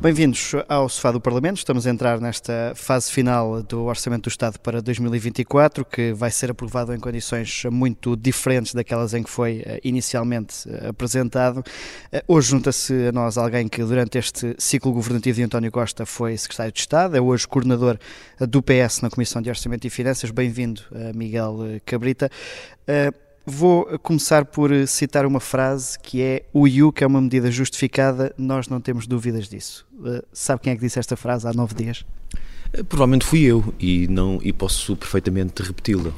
Bem-vindos ao Sofá do Parlamento. Estamos a entrar nesta fase final do Orçamento do Estado para 2024, que vai ser aprovado em condições muito diferentes daquelas em que foi eh, inicialmente eh, apresentado. Eh, hoje junta-se a nós alguém que durante este ciclo governativo de António Costa foi Secretário de Estado, é hoje coordenador do PS na Comissão de Orçamento e Finanças. Bem-vindo, Miguel Cabrita. Vou começar por citar uma frase que é o IUC é uma medida justificada, nós não temos dúvidas disso. Uh, sabe quem é que disse esta frase há nove dias? Eh, provavelmente fui eu e não e posso perfeitamente repeti-la.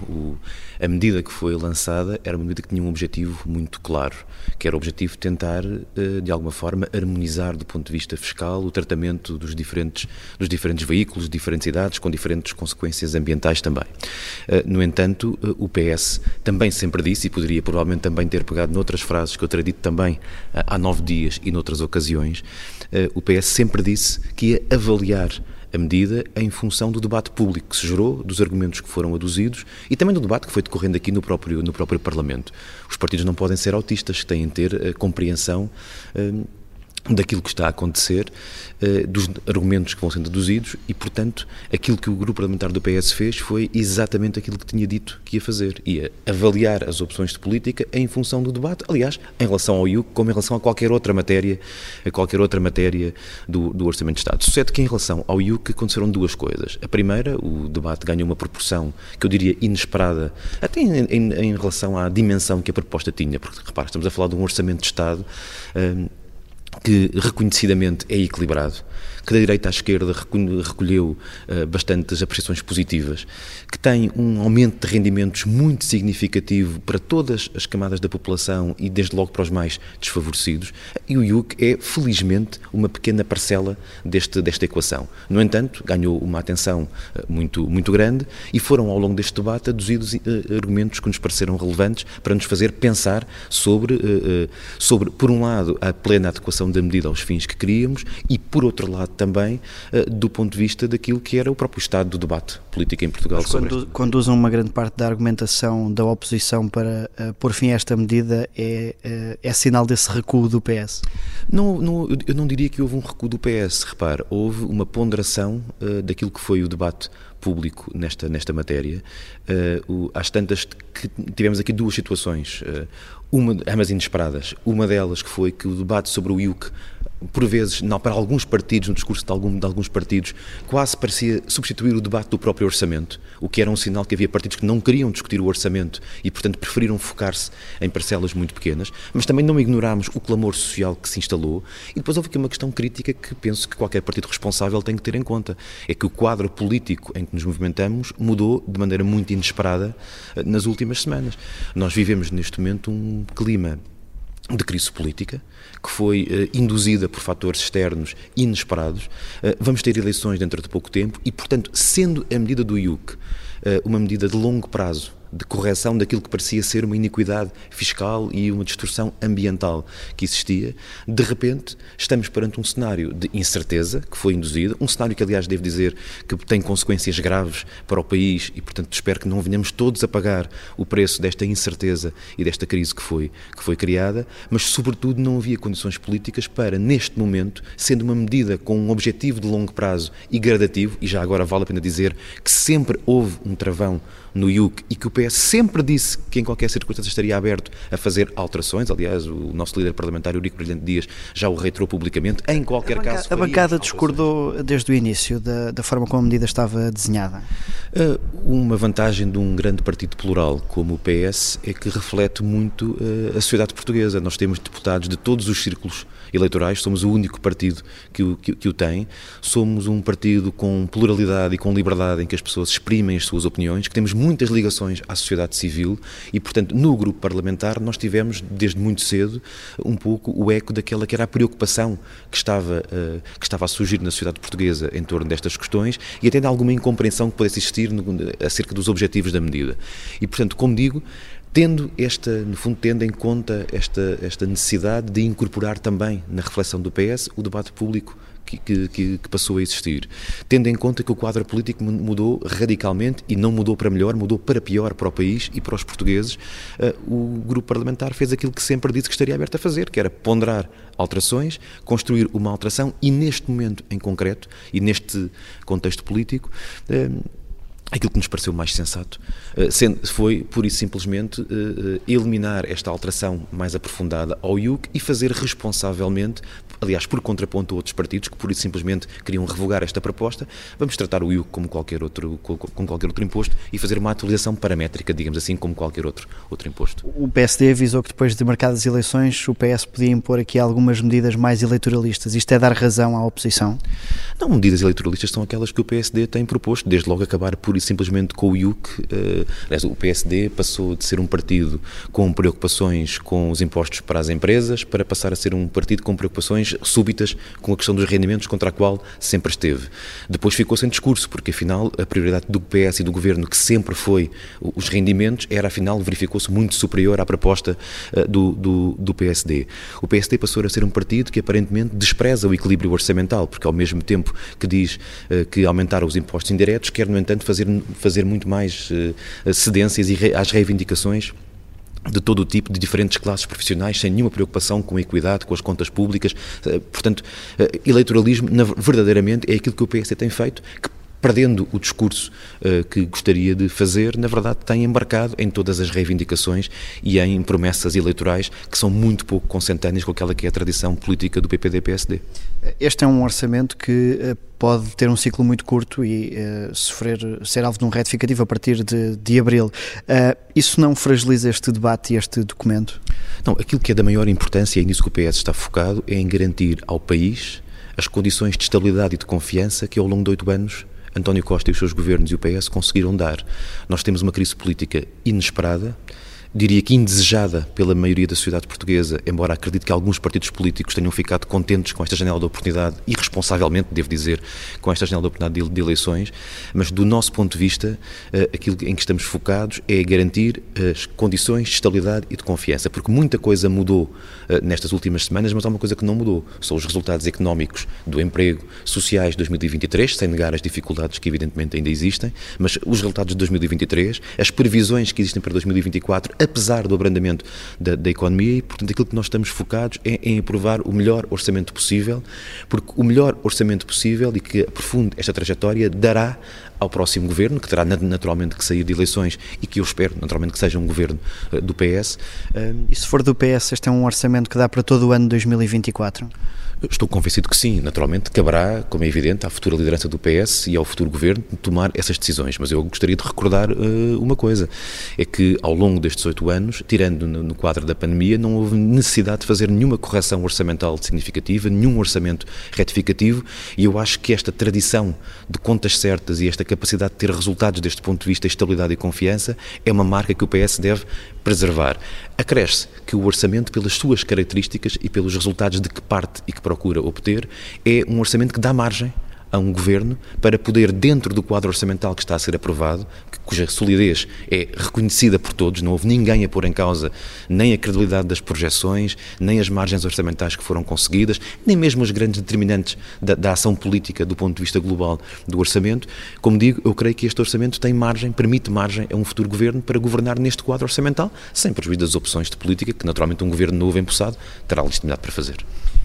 A medida que foi lançada era uma medida que tinha um objetivo muito claro, que era o objetivo de tentar, eh, de alguma forma, harmonizar do ponto de vista fiscal o tratamento dos diferentes, dos diferentes veículos, diferentes idades, com diferentes consequências ambientais também. Eh, no entanto, o PS também sempre disse, e poderia provavelmente também ter pegado noutras frases que eu terei dito também há nove dias e noutras ocasiões, o PS sempre disse que ia avaliar a medida em função do debate público que se gerou, dos argumentos que foram aduzidos e também do debate que foi decorrendo aqui no próprio, no próprio Parlamento. Os partidos não podem ser autistas, têm de ter a eh, compreensão eh, daquilo que está a acontecer, eh, dos argumentos que vão sendo deduzidos e, portanto, aquilo que o grupo parlamentar do PS fez foi exatamente aquilo que tinha dito que ia fazer, ia avaliar as opções de política em função do debate, aliás, em relação ao IUC, como em relação a qualquer outra matéria, a qualquer outra matéria do, do Orçamento de Estado. Sucede que em relação ao IUC aconteceram duas coisas. A primeira, o debate ganhou uma proporção que eu diria inesperada, até em, em, em relação à dimensão que a proposta tinha, porque, repara, estamos a falar de um Orçamento de Estado hum, que reconhecidamente é equilibrado, que da direita à esquerda recolheu uh, bastantes apreciações positivas, que tem um aumento de rendimentos muito significativo para todas as camadas da população e desde logo para os mais desfavorecidos, e o IUC é, felizmente, uma pequena parcela deste, desta equação. No entanto, ganhou uma atenção uh, muito, muito grande e foram ao longo deste debate aduzidos uh, argumentos que nos pareceram relevantes para nos fazer pensar sobre, sobre por um lado, a plena adequação da medida aos fins que queríamos e, por outro lado, também eh, do ponto de vista daquilo que era o próprio estado do debate político em Portugal. Mas usam uma grande parte da argumentação da oposição para uh, pôr fim a esta medida, é, uh, é sinal desse recuo do PS? Não, não, eu não diria que houve um recuo do PS. Repare, houve uma ponderação uh, daquilo que foi o debate público nesta, nesta matéria. Uh, o, às tantas que tivemos aqui duas situações, uh, uma, ambas inesperadas. Uma delas que foi que o debate sobre o IUC por vezes, não, para alguns partidos, no discurso de, algum, de, alguns partidos, quase parecia substituir o debate do próprio orçamento, o que era um sinal que havia partidos que não queriam discutir o orçamento e, portanto, preferiram focar-se em parcelas muito pequenas, mas também não ignorámos o clamor social que se instalou e depois houve aqui uma questão crítica que penso que qualquer partido responsável tem que ter em conta, é que o quadro político em que nos movimentamos mudou de maneira muito inesperada eh, nas últimas semanas. Nós vivemos neste momento um clima de crise política, que foi uh, induzida por fatores externos inesperados. Uh, vamos ter eleições dentro de pouco tempo e, portanto, sendo a medida do IUC uh, uma medida de longo prazo, de correção daquilo que parecia ser uma iniquidade fiscal e uma distorção ambiental que existia, de repente estamos perante um cenário de incerteza que foi induzido, um cenário que, aliás, devo dizer que tem consequências graves para o país e, portanto, espero que não venhamos todos a pagar o preço desta incerteza e desta crise que foi, que foi criada, mas, sobretudo, não havia condições políticas para, neste momento, sendo uma medida com um objetivo de longo prazo e gradativo, e já agora vale a pena dizer que sempre houve um travão no IUC e que o PS sempre disse que em qualquer circunstância estaria aberto a fazer alterações. Aliás, o nosso líder parlamentar, Eurico Brilhante Dias, já o reiterou publicamente. Em qualquer a caso. A bancada discordou desde o início da, da, forma como a medida estava desenhada? Uh, uma vantagem de um grande partido plural como o PS é que reflete muito uh, a sociedade portuguesa. Nós temos deputados de todos os círculos eleitorais, somos o único partido que o, que, que o tem. Somos um partido com pluralidade e com liberdade em que as pessoas exprimem as suas opiniões, que temos muitas ligações à sociedade civil e, portanto, no grupo parlamentar nós tivemos, desde muito cedo, um pouco o eco daquela que era a preocupação que estava, uh, que estava a surgir na sociedade portuguesa em torno destas questões e até de alguma incompreensão que pudesse existir no, acerca dos objetivos da medida. E, portanto, como digo, tendo esta, no fundo, tendo em conta esta, esta necessidade de incorporar também na reflexão do PS o debate público que, que, que, passou a existir, tendo em conta que o quadro político mudou radicalmente e não mudou para melhor, mudou para pior para o país e para os portugueses, uh, o grupo parlamentar fez aquilo que sempre disse que estaria aberto a fazer, que era ponderar alterações, construir uma alteração e neste momento em concreto e neste contexto político, uh, Aquilo que nos pareceu mais sensato foi, pura e simplesmente, eliminar esta alteração mais aprofundada ao IUC e fazer responsavelmente aliás, por contraponto a outros partidos que por isso simplesmente queriam revogar esta proposta, vamos tratar o IUC como qualquer outro, como qualquer outro imposto e fazer uma atualização paramétrica, digamos assim, como qualquer outro, outro imposto. O PSD avisou que depois de marcadas eleições o PS podia impor aqui algumas medidas mais eleitoralistas. Isto é dar razão à oposição? Não, medidas eleitoralistas são aquelas que o PSD tem proposto, desde logo acabar pura e simplesmente com o IUC. Uh, aliás, o PSD passou de ser um partido com preocupações com os impostos para as empresas para passar a ser um partido com preocupações súbitas com a questão dos rendimentos contra a qual sempre esteve. Depois ficou sem discurso, porque afinal a prioridade do PS e do governo, que sempre foi os rendimentos, era afinal, verificou-se muito superior à proposta uh, do, do, do, PSD. O PSD passou a ser um partido que aparentemente despreza o equilíbrio orçamental, porque ao mesmo tempo que diz uh, que aumentar os impostos indiretos, quer no entanto fazer, fazer muito mais uh, cedências às reivindicações de todo o tipo, de diferentes classes profissionais, sem nenhuma preocupação com a equidade, com as contas públicas. Eh, portanto, eh, eleitoralismo, verdadeiramente, é aquilo que o PSD tem feito, que perdendo o discurso uh, que gostaria de fazer, na verdade tem embarcado em todas as reivindicações e em promessas eleitorais que são muito pouco consentâneas com aquela que é a tradição política do PPD-PSD. Este é um orçamento que uh, pode ter um ciclo muito curto e uh, sofrer, ser alvo de um retificativo a partir de, de abril. isso não fragiliza este debate e este documento? Não, aquilo que é da maior importância e é nisso que o PS está focado é em garantir ao país as condições de estabilidade e de confiança que ao longo de oito anos António Costa e os seus governos e o PS conseguiram dar. Nós temos uma crise política inesperada, diria que indesejada pela maioria da sociedade portuguesa, embora acredite que alguns partidos políticos tenham ficado contentes com esta janela de oportunidade, irresponsavelmente, devo dizer, com esta janela de oportunidade de, eleições, mas do nosso ponto de vista, uh, aquilo em que estamos focados é garantir as condições de estabilidade e de confiança, porque muita coisa mudou uh, nestas últimas semanas, mas há uma coisa que não mudou, são os resultados económicos do emprego sociais de 2023, sem negar as dificuldades que evidentemente ainda existem, mas os resultados de 2023, as previsões que existem para 2024, apesar do abrandamento da, da economia e, portanto, aquilo que nós estamos focados é em aprovar o melhor orçamento possível, porque o melhor orçamento possível e que aprofunde esta trajetória dará ao próximo governo, que terá naturalmente que sair de eleições e que eu espero naturalmente que seja um governo uh, do PS. Uh, e se for do PS, este é um orçamento que dá para todo o ano de 2024? Estou convencido que sim. Naturalmente, caberá, como é evidente, à futura liderança do PS e ao futuro governo tomar essas decisões. Mas eu gostaria de recordar uh, uma coisa: é que ao longo destes oito anos, tirando no, no, quadro da pandemia, não houve necessidade de fazer nenhuma correção orçamental significativa, nenhum orçamento retificativo, e eu acho que esta tradição de contas certas e esta capacidade de ter resultados deste ponto de vista, estabilidade e confiança, é uma marca que o PS deve preservar. Acresce que o orçamento, pelas suas características e pelos resultados de que parte e que procura obter, é um orçamento que dá margem a um governo para poder, dentro do quadro orçamental que está a ser aprovado, cuja solidez é reconhecida por todos, não houve ninguém a pôr em causa nem a credibilidade das projeções, nem as margens orçamentais que foram conseguidas, nem mesmo os grandes determinantes da, da ação política do ponto de vista global do orçamento. Como digo, eu creio que este orçamento tem margem, permite margem a um futuro governo para governar neste quadro orçamental, sem prejuízo das opções de política que naturalmente um governo novo empossado terá legitimidade para fazer.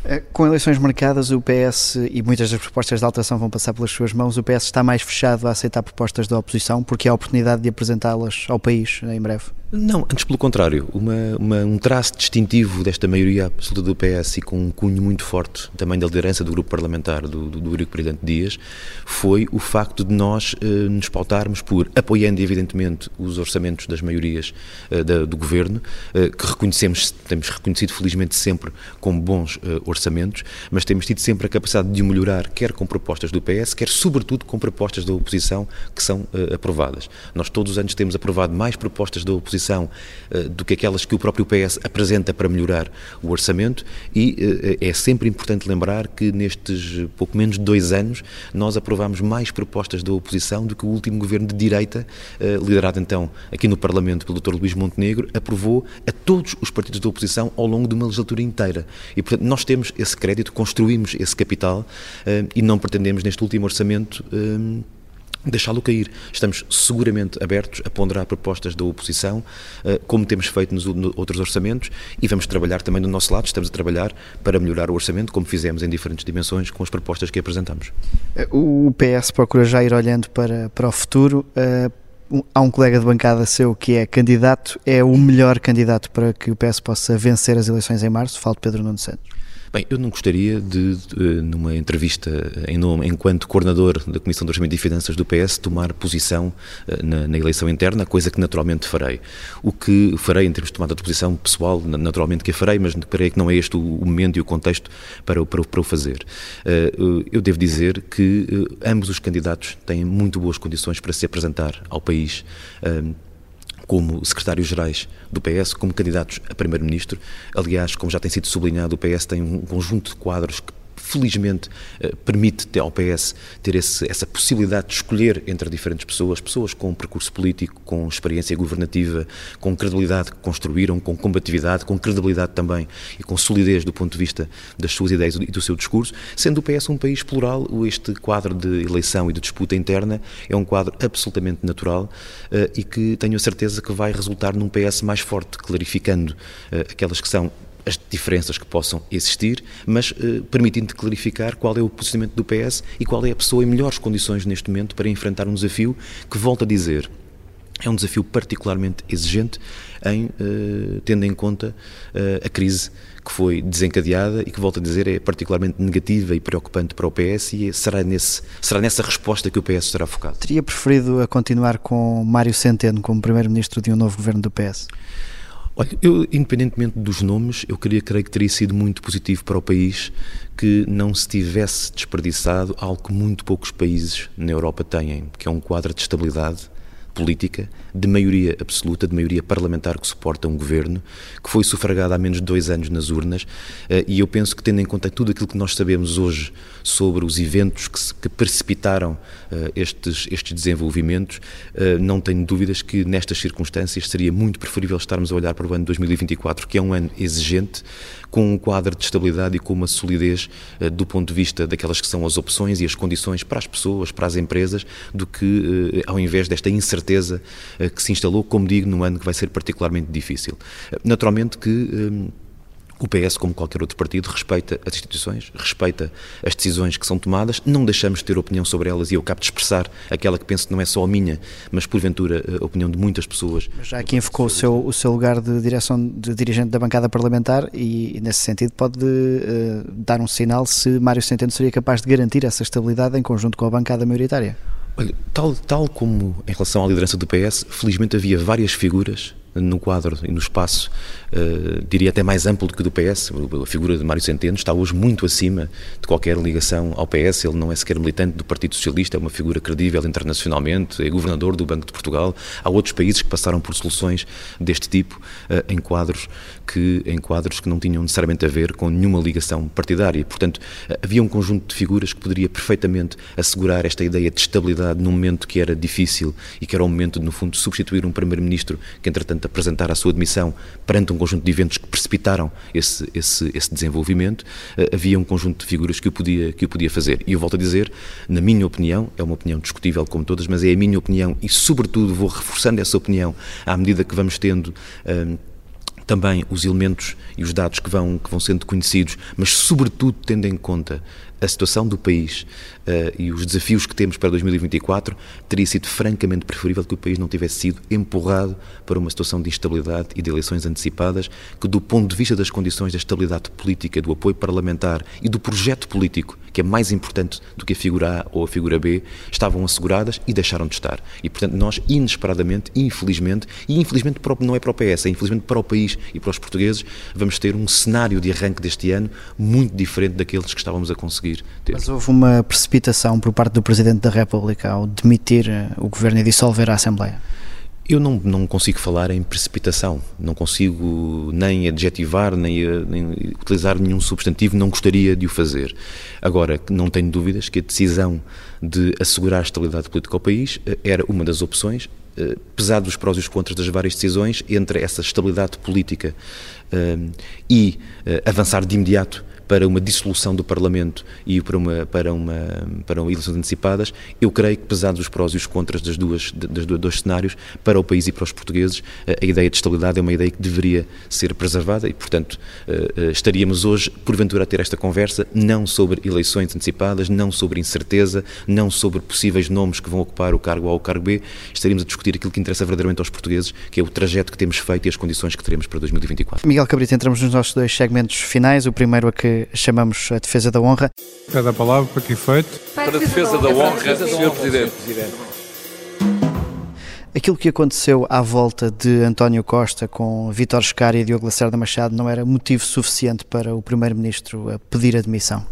Eh, com eleições marcadas, o PS e muitas das propostas de alteração vão passar pelas suas mãos. O PS está mais fechado a aceitar propostas da oposição porque há a oportunidade de apresentá-las ao país em breve. Não, antes pelo contrário. Uma, uma, um traço distintivo desta maioria absoluta do PS e com um cunho muito forte também da liderança do grupo parlamentar do, do, do Eurico Brilhante Dias foi o facto de nós eh, nos pautarmos por, apoiando evidentemente os orçamentos das maiorias eh, da, do governo, eh, que reconhecemos, temos reconhecido felizmente sempre como bons eh, orçamentos, mas temos tido sempre a capacidade de melhorar, quer com propostas do PS, quer sobretudo com propostas da oposição que são eh, aprovadas. Nós todos os anos temos aprovado mais propostas da oposição oposição do que aquelas que o próprio PS apresenta para melhorar o orçamento e é sempre importante lembrar que nestes pouco menos de dois anos nós aprovámos mais propostas da oposição do que o último governo de direita, liderado então aqui no Parlamento pelo Dr. Luís Montenegro, aprovou a todos os partidos da oposição ao longo de uma legislatura inteira. E, portanto, nós temos esse crédito, construímos esse capital e não pretendemos neste último orçamento deixá-lo cair. Estamos seguramente abertos a ponderar propostas da oposição, eh, como temos feito nos outros orçamentos, e vamos trabalhar também do nosso lado, estamos a trabalhar para melhorar o orçamento, como fizemos em diferentes dimensões com as propostas que apresentamos. Eh, o PS procura já ir olhando para, para o futuro. Eh, há um colega de bancada seu que é candidato, é o melhor candidato para que o PS possa vencer as eleições em março? Falo de Pedro Nuno Santos. Bem, eu não gostaria de, de, numa entrevista em nome, enquanto coordenador da Comissão de Orçamento e Finanças do PS, tomar posição eh, na, na, eleição interna, coisa que naturalmente farei. O que farei em termos de tomada de posição pessoal, naturalmente que a farei, mas creio que não é este o, momento e o contexto para, para, para o fazer. Eh, eu devo dizer que eh, ambos os candidatos têm muito boas condições para se apresentar ao país como secretários-gerais do PS, como candidatos a primeiro-ministro. Aliás, como já tem sido sublinhado, o PS tem um conjunto de quadros que felizmente eh, permite ao PS ter esse, essa possibilidade de escolher entre diferentes pessoas, pessoas com percurso político, com experiência governativa, com credibilidade que construíram, com combatividade, com credibilidade também e com solidez do ponto de vista das suas ideias e do seu discurso, sendo o PS um país plural, este quadro de eleição e de disputa interna é um quadro absolutamente natural uh, e que tenho a certeza que vai resultar num PS mais forte, clarificando uh, aquelas que são as diferenças que possam existir, mas eh, permitindo clarificar qual é o posicionamento do PS e qual é a pessoa em melhores condições neste momento para enfrentar um desafio que, volto a dizer, é um desafio particularmente exigente, em, eh, tendo em conta eh, a crise que foi desencadeada e que, volto a dizer, é particularmente negativa e preocupante para o PS e será, nesse, será nessa resposta que o PS será focado. Teria preferido a continuar com Mário Centeno como Primeiro-Ministro de um novo governo do PS? Olha, eu, independentemente dos nomes, eu queria, creio que teria sido muito positivo para o país que não se tivesse desperdiçado algo que muito poucos países na Europa têm, que é um quadro de estabilidade política de maioria absoluta, de maioria parlamentar que suporta um governo, que foi sufragado há menos de dois anos nas urnas, eh, e eu penso que, tendo em conta tudo aquilo que nós sabemos hoje sobre os eventos que, que precipitaram eh, estes, estes desenvolvimentos, eh, não tenho dúvidas que nestas circunstâncias seria muito preferível estarmos a olhar para o ano 2024, que é um ano exigente, com um quadro de estabilidade e com uma solidez do ponto de vista daquelas que são as opções e as condições para as pessoas, para as empresas, do que ao invés desta incerteza eh, que se instalou, como digo, num ano que vai ser particularmente difícil. Eh, naturalmente que eh, o PS, como qualquer outro partido, respeita as instituições, respeita as decisões que são tomadas, não deixamos de ter opinião sobre elas e eu acabo de expressar aquela que penso que não é só a minha, mas porventura a opinião de muitas pessoas. Mas já aqui enfocou o seu, o seu lugar de direção de dirigente da bancada parlamentar e, nesse sentido, pode uh, dar um sinal se Mário Centeno seria capaz de garantir essa estabilidade em conjunto com a bancada maioritária. Olha, tal, tal como em relação à liderança do PS, felizmente havia várias figuras no quadro e no espaço, uh, diria até mais amplo do que do PS. A figura de Mário Centeno está hoje muito acima de qualquer ligação ao PS. Ele não é sequer militante do Partido Socialista, é uma figura credível internacionalmente, é governador do Banco de Portugal. Há outros países que passaram por soluções deste tipo uh, em quadros que em quadros que não tinham necessariamente a ver com nenhuma ligação partidária. Portanto, uh, havia um conjunto de figuras que poderia perfeitamente assegurar esta ideia de estabilidade num momento que era difícil e que era o momento de, no fundo, substituir um primeiro-ministro que, entretanto, apresentar a sua demissão perante um conjunto de eventos que precipitaram esse, esse, esse desenvolvimento, uh, havia um conjunto de figuras que o, podia, que o podia fazer. E eu volto a dizer, na minha opinião, é uma opinião discutível como todas, mas é a minha opinião e, sobretudo, vou reforçando essa opinião à medida que vamos tendo. Uh, também os elementos e os dados que vão, que vão sendo conhecidos, mas sobretudo tendo em conta a situação do país uh, e os desafios que temos para 2024, teria sido francamente preferível que o país não tivesse sido empurrado para uma situação de instabilidade e de eleições antecipadas, que do ponto de vista das condições da estabilidade política, do apoio parlamentar e do projeto político, que é mais importante do que a figura A ou a figura B, estavam asseguradas e deixaram de estar. E, portanto, nós, inesperadamente, infelizmente, e infelizmente não é para o PS, é infelizmente para o país e para os portugueses, vamos ter um cenário de arranque deste ano muito diferente daqueles que estávamos a conseguir ter. Mas houve uma precipitação por parte do Presidente da República ao demitir eh, o Governo e dissolver a Assembleia? Eu não, não consigo falar em precipitação, não consigo nem adjetivar, nem, nem, utilizar nenhum substantivo, não gostaria de o fazer. Agora, não tenho dúvidas que a decisão de assegurar a estabilidade política ao país eh, era uma das opções, eh, pesar dos prós e os contras das várias decisões entre essa estabilidade política eh, e avançar de imediato para uma dissolução do Parlamento e para, uma, para, uma, para eleições antecipadas, eu creio que, pesados os prós e os contras das duas, das duas, dois cenários, para o país e para os portugueses, a ideia de estabilidade é uma ideia que deveria ser preservada e, portanto, eh, eh, estaríamos hoje, porventura, a ter esta conversa, não sobre eleições antecipadas, não sobre incerteza, não sobre possíveis nomes que vão ocupar o cargo A ou o cargo B, estaríamos a discutir aquilo que interessa verdadeiramente aos portugueses, que é o trajeto que temos feito e as condições que teremos para 2024. Miguel Cabrita, entramos nos nossos dois segmentos finais. O primeiro a que chamamos a defesa da honra. Cada palavra para que efeito? Para a defesa da honra, Sr. Presidente. Aquilo que aconteceu à volta de António Costa com Vítor Scari e Diogo Lacerda Machado não era motivo suficiente para o Primeiro-Ministro pedir admissão?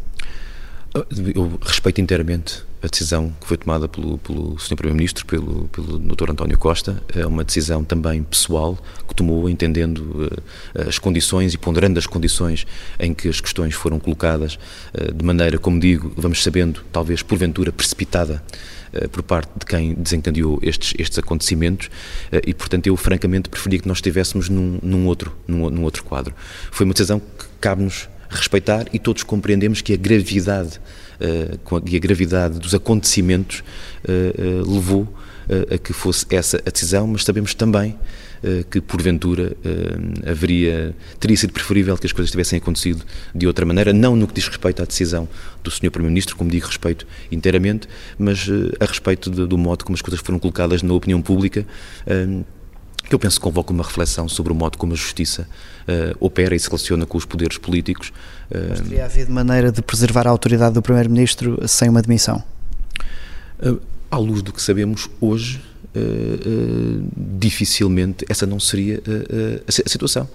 Eu respeito inteiramente a decisão que foi tomada pelo, pelo Sr. Primeiro-Ministro, pelo, pelo Dr. António Costa. É uma decisão também pessoal que tomou, entendendo uh, as condições e ponderando as condições em que as questões foram colocadas, uh, de maneira, como digo, vamos sabendo, talvez porventura precipitada uh, por parte de quem desencadeou estes, estes acontecimentos e, portanto, eu francamente preferia que nós estivéssemos num, num, outro, num, num outro quadro. Foi uma decisão que cabe-nos respeitar e todos compreendemos que a gravidade uh, e a gravidade dos acontecimentos uh, uh, levou a que fosse essa a decisão, mas sabemos também que porventura haveria teria sido preferível que as coisas tivessem acontecido de outra maneira, não no que diz respeito à decisão do Sr. Primeiro-Ministro, como digo, respeito inteiramente, mas a respeito do modo como as coisas foram colocadas na opinião pública que eu penso que convoca uma reflexão sobre o modo como a justiça uh, opera e se relaciona com os poderes políticos. Uh, Mas teria havido maneira de preservar a autoridade do Primeiro-Ministro sem uma demissão? Uh, à luz do que sabemos hoje, dificilmente essa não seria a situação.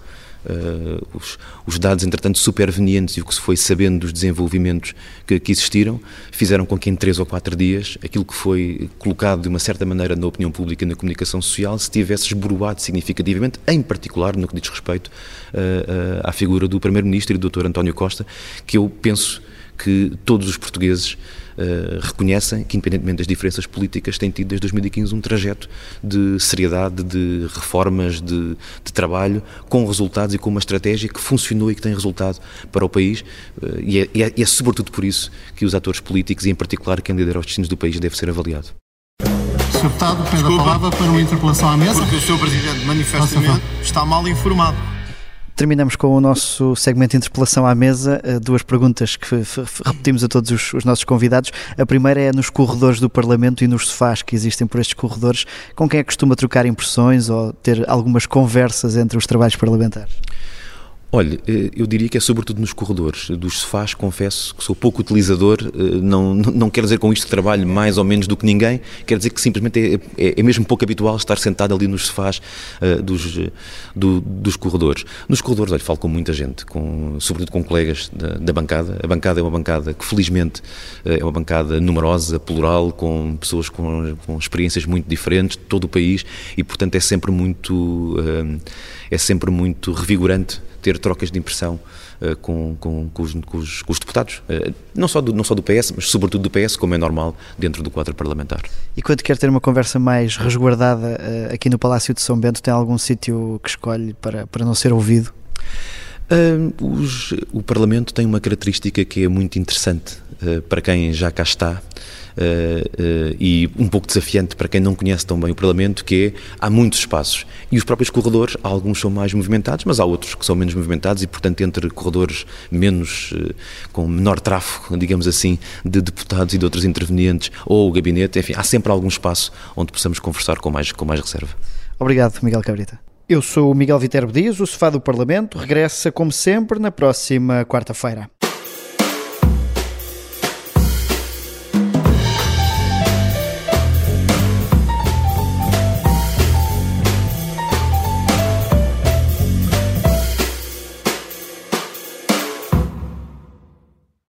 Uh, os, os, dados, entretanto, supervenientes e o que se foi sabendo dos desenvolvimentos que, que, existiram, fizeram com que em três ou quatro dias aquilo que foi colocado de uma certa maneira na opinião pública e na comunicação social se tivesse esboroado significativamente, em particular no que diz respeito uh, uh, à figura do Primeiro-Ministro e do Dr. António Costa, que eu penso que todos os portugueses uh, reconhecem que, independentemente das diferenças políticas, tem tido desde 2015 um trajeto de seriedade, de reformas, de, de, trabalho, com resultados e com uma estratégia que funcionou e que tem resultado para o país. Uh, e, é, e, é, e é sobretudo por isso que os atores políticos, e em particular quem lidera os destinos do país, deve ser avaliado. Sr. Deputado, pede a palavra para uma interpelação à mesa. Porque o Sr. Presidente manifestamente está mal informado. Terminamos com o nosso segmento de interpelação à mesa. Eh, duas perguntas que repetimos a todos os, os, nossos convidados. A primeira é nos corredores do Parlamento e nos sofás que existem por estes corredores. Com quem é que costuma trocar impressões ou ter algumas conversas entre os trabalhos parlamentares? Olha, eh, eu diria que é sobretudo nos corredores. Dos sofás, confesso que sou pouco utilizador, eh, não, não quero dizer com isto que trabalho mais ou menos do que ninguém, quero dizer que simplesmente é, é, é mesmo pouco habitual estar sentado ali nos sofás uh, dos, do, dos corredores. Nos corredores, olha, falo com muita gente, com, sobretudo com colegas da, da, bancada. A bancada é uma bancada que, felizmente, é uma bancada numerosa, plural, com pessoas com, com experiências muito diferentes de todo o país e, portanto, é sempre muito, uh, é sempre muito revigorante ter trocas de impressão uh, com, com, com, os, os, com, os, deputados, uh, não, só do, não só do PS, mas sobretudo do PS, como é normal dentro do quadro parlamentar. E quando quer ter uma conversa mais resguardada uh, aqui no Palácio de São Bento, tem algum sítio que escolhe para, para não ser ouvido? Os, o Parlamento tem uma característica que é muito interessante para quem já cá está, uh, e um pouco desafiante para quem não conhece tão bem o Parlamento, que é, há muitos espaços. E os próprios corredores, alguns são mais movimentados, mas há outros que são menos movimentados e, portanto, entre corredores menos, uh, com menor tráfego, digamos assim, de deputados e de outros intervenientes, ou o gabinete, enfim, há sempre algum espaço onde possamos conversar com mais, com mais reserva. Obrigado, Miguel Cabrita. Eu sou o Miguel Viterbo Dias, o Sofá do Parlamento regressa, como sempre, na próxima quarta-feira.